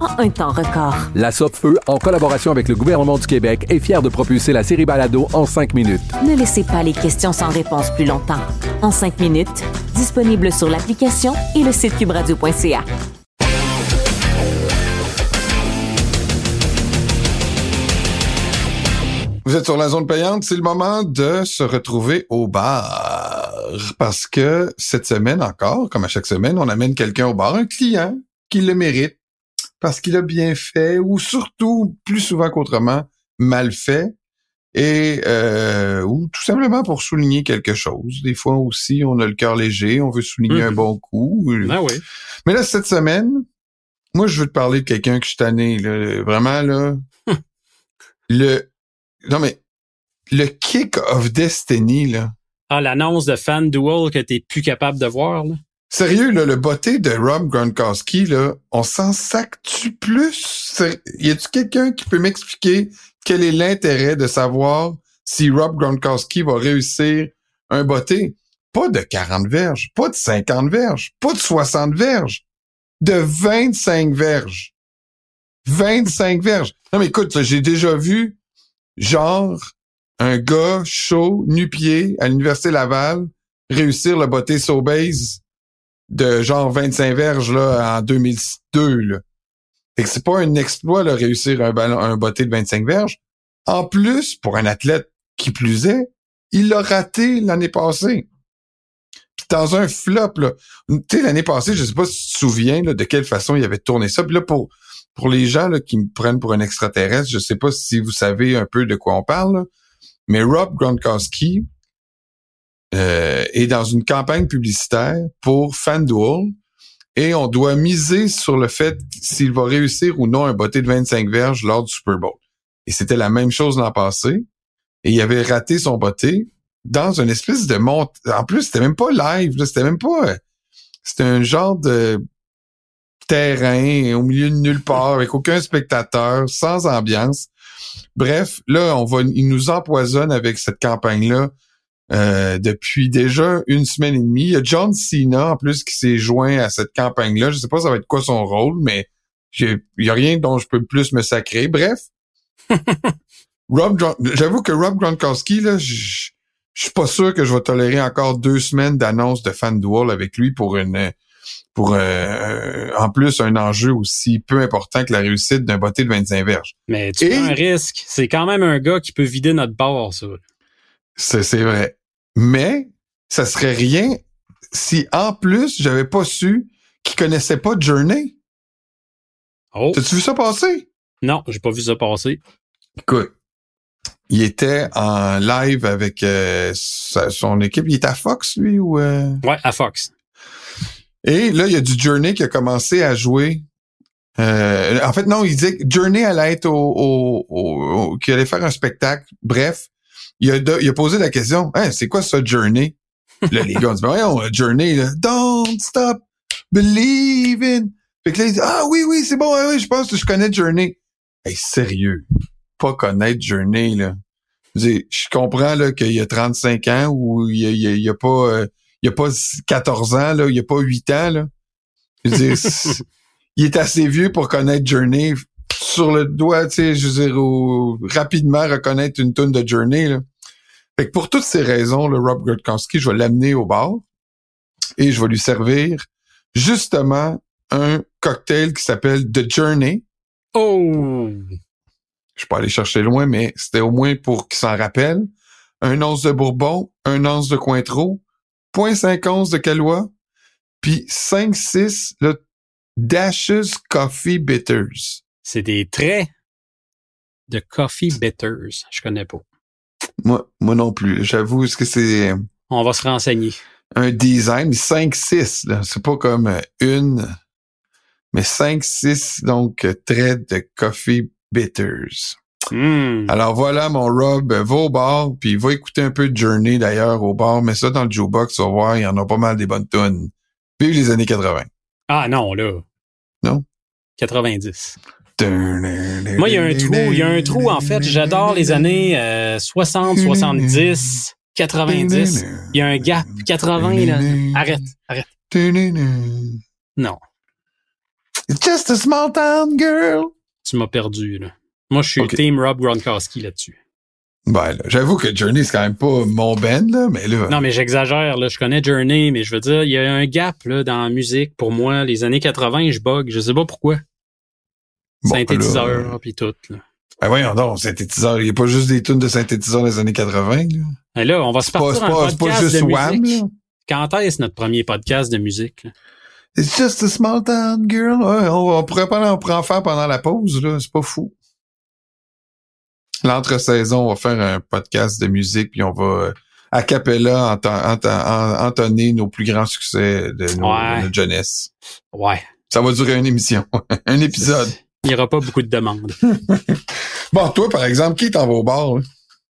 en un temps record. La Feu, en collaboration avec le gouvernement du Québec, est fière de propulser la série Balado en cinq minutes. Ne laissez pas les questions sans réponse plus longtemps. En cinq minutes, disponible sur l'application et le site cubradio.ca. Vous êtes sur la zone payante, c'est le moment de se retrouver au bar. Parce que cette semaine encore, comme à chaque semaine, on amène quelqu'un au bar, un client qui le mérite, parce qu'il a bien fait, ou surtout, plus souvent qu'autrement, mal fait, et euh, ou tout simplement pour souligner quelque chose. Des fois aussi, on a le cœur léger, on veut souligner un mhm. bon coup. Ah oui. Mais là, cette semaine, moi, je veux te parler de quelqu'un que je suis tanné, là, vraiment, là. le non, mais le Kick of Destiny, là. Ah, l'annonce de FanDuel que t'es plus capable de voir, là. Sérieux, là, le botté de Rob Gronkowski, là, on s'en sac-tu plus? Y a-tu quelqu'un qui peut m'expliquer quel est l'intérêt de savoir si Rob Gronkowski va réussir un botté? Pas de 40 verges, pas de 50 verges, pas de 60 verges, de 25 verges. 25 verges. Non, mais écoute, j'ai déjà vu genre un gars chaud, nu-pied, à l'Université Laval, réussir le botté Sobase de genre 25 verges là, en 2002. Là. Fait que c'est pas un exploit de réussir un ballon, un botté de 25 verges. En plus, pour un athlète qui plus est, il l'a raté l'année passée. Puis dans un flop. Tu sais, l'année passée, je sais pas si tu te souviens de quelle façon il avait tourné ça. Puis là, pour pour les gens là, qui me prennent pour un extraterrestre, je sais pas si vous savez un peu de quoi on parle, mais Rob Gronkowski euh, est dans une campagne publicitaire pour FanDuel et on doit miser sur le fait s'il va réussir ou non un botté de 25 verges lors du Super Bowl. Et c'était la même chose l'an passé. Et il avait raté son botté dans une espèce de monte. En plus, c'était même pas live, c'était même pas. C'était un genre de terrain, au milieu de nulle part, avec aucun spectateur, sans ambiance. Bref, là, on va, il nous empoisonne avec cette campagne-là euh, depuis déjà une semaine et demie. Il y a John Cena, en plus, qui s'est joint à cette campagne-là. Je sais pas ça va être quoi son rôle, mais il y a rien dont je peux plus me sacrer. Bref. Rob, j'avoue que Rob Gronkowski, là, je suis pas sûr que je vais tolérer encore deux semaines d'annonce de FanDuel avec lui pour une pour euh, en plus un enjeu aussi peu important que la réussite d'un botté de 25 verges. Mais tu prends un risque. C'est quand même un gars qui peut vider notre bord, ça. C'est vrai. Mais ça serait rien si en plus j'avais pas su qu'il connaissait pas Journey. Oh. T'as-tu vu ça passer? Non, j'ai pas vu ça passer. Écoute, il était en live avec euh, son équipe. Il était à Fox, lui, ou... Euh? Ouais, à Fox. Et là, il y a du Journey qui a commencé à jouer. Euh, en fait, non, il disait que Journey allait être au, au, qu'il allait faire un spectacle. Bref, il a, il a posé la question, hein, c'est quoi ça, Journey? là, les gars ont dit, ben voyons, Journey, là, don't stop believing. Fait que là, il dit, ah oui, oui, c'est bon, oui, je pense que je connais Journey. Hey, sérieux, pas connaître Journey, là. Je, je comprends là qu'il y a 35 ans ou il y a, il y a, pas... Euh, il a pas 14 ans, là, il a pas 8 ans. Là. il est assez vieux pour connaître Journey sur le doigt, tu sais, je veux dire, rapidement reconnaître une tonne de Journey. Là. Fait que pour toutes ces raisons, le Rob Gronkowski, je vais l'amener au bar et je vais lui servir justement un cocktail qui s'appelle The Journey. Oh! je suis pas allé chercher loin, mais c'était au moins pour qu'ils s'en rappellent. Un once de Bourbon, un once de Cointreau, 0.5 once de Calois, puis 5-6 le Dashes Coffee Bitters. C'est des traits de Coffee Bitters. Je connais pas. Moi, moi non plus. J'avoue, est-ce que c'est On va se renseigner. un design? 5-6, là. C'est pas comme une, mais 5-6, donc, traits de Coffee Bitters. Hmm. Alors voilà, mon Rob, va au bar, puis va écouter un peu de Journey d'ailleurs au bar, mais ça dans le jukebox, tu vas voir, il y en a pas mal des bonnes tonnes. Vive les années 80. Ah non, là. Non? 90. Moi, il y a un trou, il y a un trou, en fait. J'adore les années euh, 60, 70, 90. Il y a un gap. 80, là. Arrête, arrête. Non, It's just a small town girl. tu m'as perdu, là. Moi, je suis Ok. team Rob Gronkowski là-dessus. Ben là, j'avoue que Journey, c'est quand même pas mon band, là, mais là. Non, mais j'exagère, là. Je connais Journey, mais je veux dire, il y a un gap, là, dans la musique. Pour moi, les années 80, je bug. Je sais pas pourquoi. Bon, Synthétiseur, là, puis tout, là. Ben voyons donc, synthétiseur. Il n'y a pas juste des tunes de synthétiseur des années 80, là? Là, on va se pas, partir c'est un pas, c'est pas podcast juste de Wham, musique. là? Quand est-ce notre premier podcast de musique? là? It's just a small town girl. Ouais, on, on pourrait pas, en faire pendant la pause, là. C'est pas fou. L'entre-saison, on va faire un podcast de musique, puis on va, euh, a cappella, ento- ento- en- entonner nos plus grands succès de, nos, Ouais. de notre jeunesse. Ouais. Ça va durer une émission, un épisode. Il n'y aura pas beaucoup de demandes. Bon, toi, par exemple, qui t'en va au bar?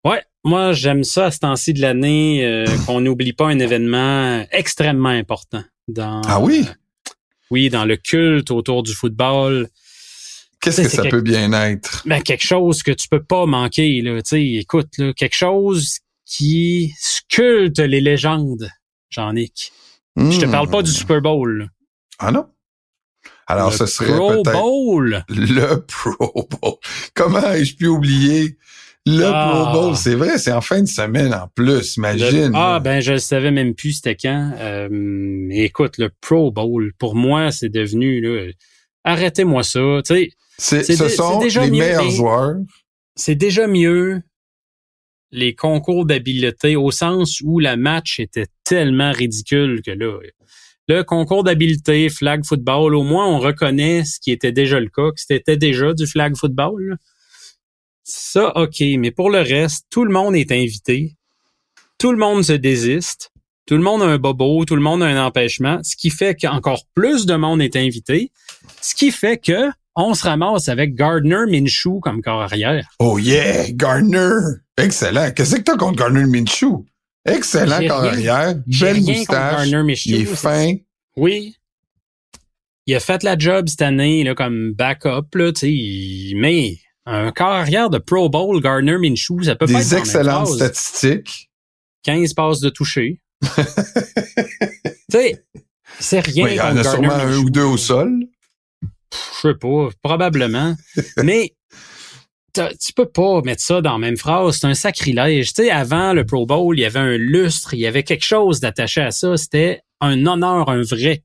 Ouais, moi j'aime ça à ce temps-ci de l'année euh, qu'on n'oublie pas un événement extrêmement important dans Ah oui? oui dans le culte autour du football. Qu'est-ce que ça quelque- peut bien être? Ben quelque chose que tu peux pas manquer là. Tu sais, écoute là, quelque chose qui sculpte les légendes. Jean-Nic. Je te parle pas du Super Bowl. là. Ah non? Alors, le ce serait Pro Bowl. le Pro Bowl. Comment ai-je pu oublier le Ah. Pro Bowl? C'est vrai, c'est en fin de semaine en plus, Le- imagine. ah ben je le savais même plus c'était quand. Euh, écoute, le Pro Bowl, pour moi, c'est devenu là. Arrêtez-moi ça. Tu sais, ce sont déjà les mieux, meilleurs mais- joueurs. c'est déjà mieux les concours d'habileté au sens où la match était tellement ridicule que là, le concours d'habileté, flag football, au moins on reconnaît ce qui était déjà le cas, que c'était déjà du flag football. Ça, ok, mais pour le reste, tout le monde est invité, tout le monde se désiste, tout le monde a un bobo, tout le monde a un empêchement, ce qui fait qu'encore plus de monde est invité, ce qui fait que on se ramasse avec Gardner Minshew comme corps arrière. Oh yeah, Gardner. Excellent. Qu'est-ce que t'as contre Gardner Minshew? Excellent corps rien- arrière. Belle moustache. Il est fin. Oui. Il a fait la job cette année là, comme backup, là, mais un corps arrière de Pro Bowl, Gardner Minshew, ça peut pas être Des la même excellentes statistiques. 15 passes de toucher. tu sais, c'est rien Oui, il y en a sûrement un ou deux au sol. Je sais pas, probablement. mais tu peux pas mettre ça dans la même phrase. C'est un sacrilège. Tu sais, avant le Pro Bowl, il y avait un lustre, il y avait quelque chose d'attaché à ça. C'était un honneur, un vrai.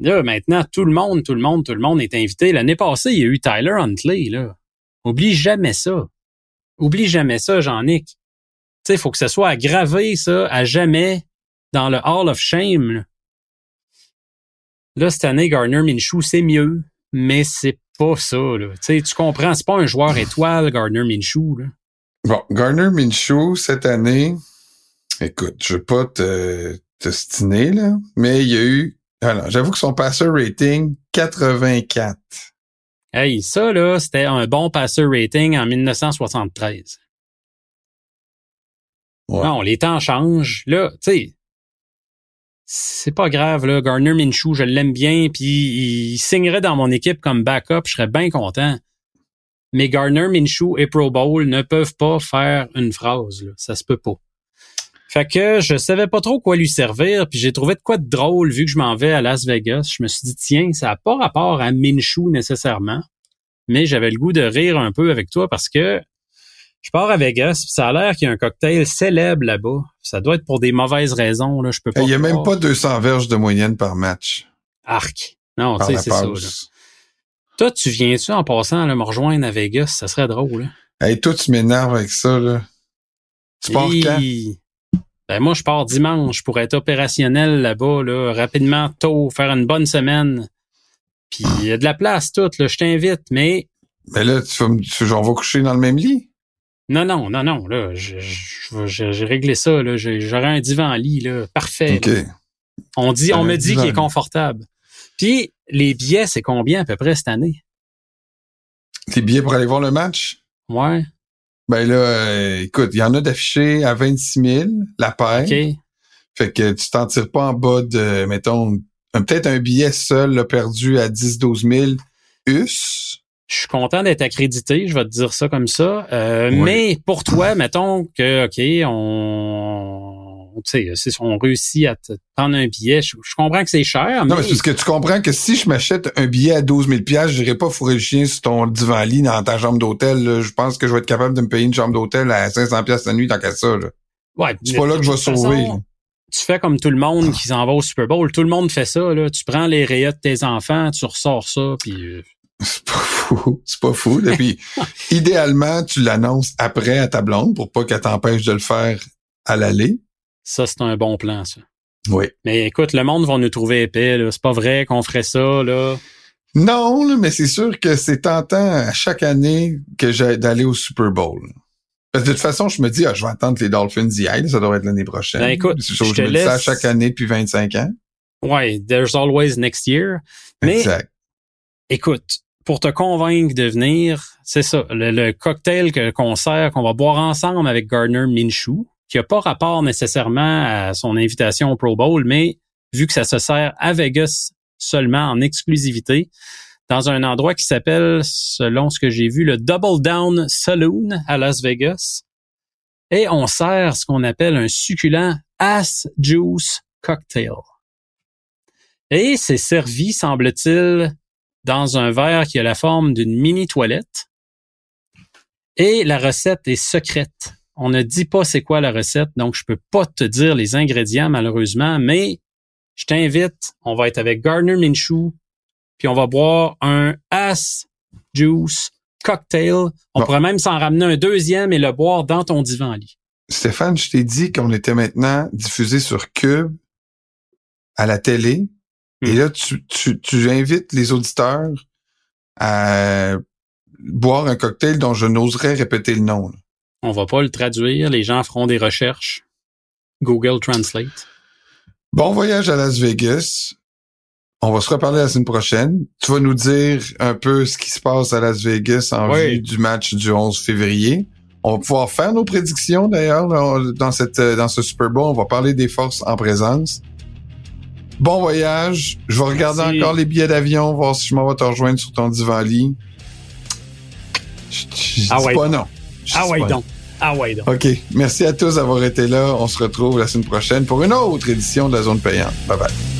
Là, maintenant, tout le monde, tout le monde, tout le monde est invité. L'année passée, il y a eu Tyler Huntley, là. Oublie jamais ça. Oublie jamais ça, Jean-Nic. Tu sais, faut que ça soit aggravé, ça, à jamais dans le Hall of Shame, là. Là, cette année, Gardner Minshew, c'est mieux, mais c'est pas ça, là. Tu sais, tu comprends, c'est pas un joueur étoile, Gardner Minshew, là. Bon, Gardner Minshew, cette année, écoute, je veux pas te, te stiner, là, mais il y a eu, alors, j'avoue que son passer rating, 84. Hey, ça, là, c'était un bon passer rating en 1973. Ouais. Non, les temps changent. Là, tu sais, c'est pas grave, là. Gardner Minshew, je l'aime bien, puis il signerait dans mon équipe comme backup, je serais bien content. Mais Gardner Minshew et Pro Bowl ne peuvent pas faire une phrase, là. Ça se peut pas. Fait que je savais pas trop quoi lui servir, puis j'ai trouvé de quoi de drôle vu que je m'en vais à Las Vegas. Je me suis dit, tiens, ça n'a pas rapport à Minshew nécessairement, mais j'avais le goût de rire un peu avec toi parce que je pars à Vegas, puis ça a l'air qu'il y a un cocktail célèbre là-bas. Ça doit être pour des mauvaises raisons, là. Je peux pas. Il y a même pas 200 verges de moyenne par match. Arc. Non, tu sais, c'est ça, là. Toi, tu viens-tu en passant là, me rejoindre à Vegas? Ça serait drôle. Hein? Hey, toi, tu m'énerves avec ça, là. Tu pars quand? Ben, moi, je pars dimanche pour être opérationnel là-bas, là, rapidement, tôt, faire une bonne semaine. Puis il y a de la place toute, là, je t'invite, mais Mais là, tu vas me, tu, on va coucher dans le même lit? Non, non, non, non, là, j'ai réglé ça, là, j'aurai un divan-lit, là, parfait. Là. On dit, on me dit qu'il est confortable. Puis les billets, c'est combien à peu près cette année? Les billets pour aller voir le match? Ouais, Ben là, euh, écoute, il y en a d'affichés à 26 000, la paire. ok. Fait que tu t'en tires pas en bas de, mettons, peut-être un billet seul là, perdu à 10-12 000 US. Je suis content d'être accrédité, je vais te dire ça comme ça. Euh, Oui. Mais pour toi, mettons que, OK, on, tu sais, si on réussit à te prendre un billet, je, je comprends que c'est cher, Non, mais c'est parce que tu comprends que si je m'achète un billet à 12 000 je n'irai pas fourrer le chien sur ton divan-lit dans ta chambre d'hôtel. là. Je pense que je vais être capable de me payer une chambre d'hôtel à 500 pièces la nuit tant qu'à ça. Là. ouais, C'est pas là que je vais façon, sauver. Tu fais comme tout le monde qui s'en va au Super Bowl. Tout le monde fait ça. Là. Tu prends les rayons de tes enfants, tu ressors ça, puis euh, C'est pas fou. C'est pas fou. Et puis, idéalement, tu l'annonces après à ta blonde pour pas qu'elle t'empêche de le faire à l'aller. ça, c'est un bon plan, ça. Oui. Mais écoute, le monde va nous trouver épais. C'est pas vrai qu'on ferait ça. là. Non, là, mais c'est sûr que c'est tentant à chaque année que j'ai d'aller au Super Bowl. Parce que de toute façon, je me dis, ah, je vais attendre que les Dolphins y aillent. Ça devrait être l'année prochaine. Ben, écoute, je chose, te me dis ça laisse- chaque année depuis 25 ans. Ouais, there's always next year. Mais Exact. écoute, pour te convaincre de venir, c'est ça, le, cocktail que qu'on sert, qu'on va boire ensemble avec Gardner Minshew, qui a pas rapport nécessairement à son invitation au Pro Bowl, mais vu que ça se sert à Vegas seulement en exclusivité, dans un endroit qui s'appelle, selon ce que j'ai vu, le Double Down Saloon à Las Vegas. Et on sert ce qu'on appelle un succulent Ass Juice Cocktail. Et c'est servi, semble-t-il, dans un verre qui a la forme d'une mini toilette. Et la recette est secrète. On ne dit pas c'est quoi la recette, donc je peux pas te dire les ingrédients malheureusement, mais je t'invite, on va être avec Gardner Minshew, puis on va boire un Ass Juice Cocktail. On Bon. pourrait même s'en ramener un deuxième et le boire dans ton divan-lit. Stéphane, je t'ai dit qu'on était maintenant diffusé sur Cube à la télé. Et là, tu, tu, tu invites les auditeurs à boire un cocktail dont je n'oserais répéter le nom. là. On va pas le traduire, les gens feront des recherches. Google Translate. Bon voyage à Las Vegas. On va se reparler la semaine prochaine. Tu vas nous dire un peu ce qui se passe à Las Vegas en Oui. vue du match du 11 février. On va pouvoir faire nos prédictions d'ailleurs dans cette dans ce Super Bowl. On va parler des forces en présence. Bon voyage. Je vais regarder Merci. encore les billets d'avion, voir si je m'en vais te rejoindre sur ton divan-lit. Je, je- je Ah dis ouais. pas non. Je Ah ouais pas donc. Ah ouais donc. OK. Merci à tous d'avoir été là. On se retrouve la semaine prochaine pour une autre édition de la zone payante. Bye bye.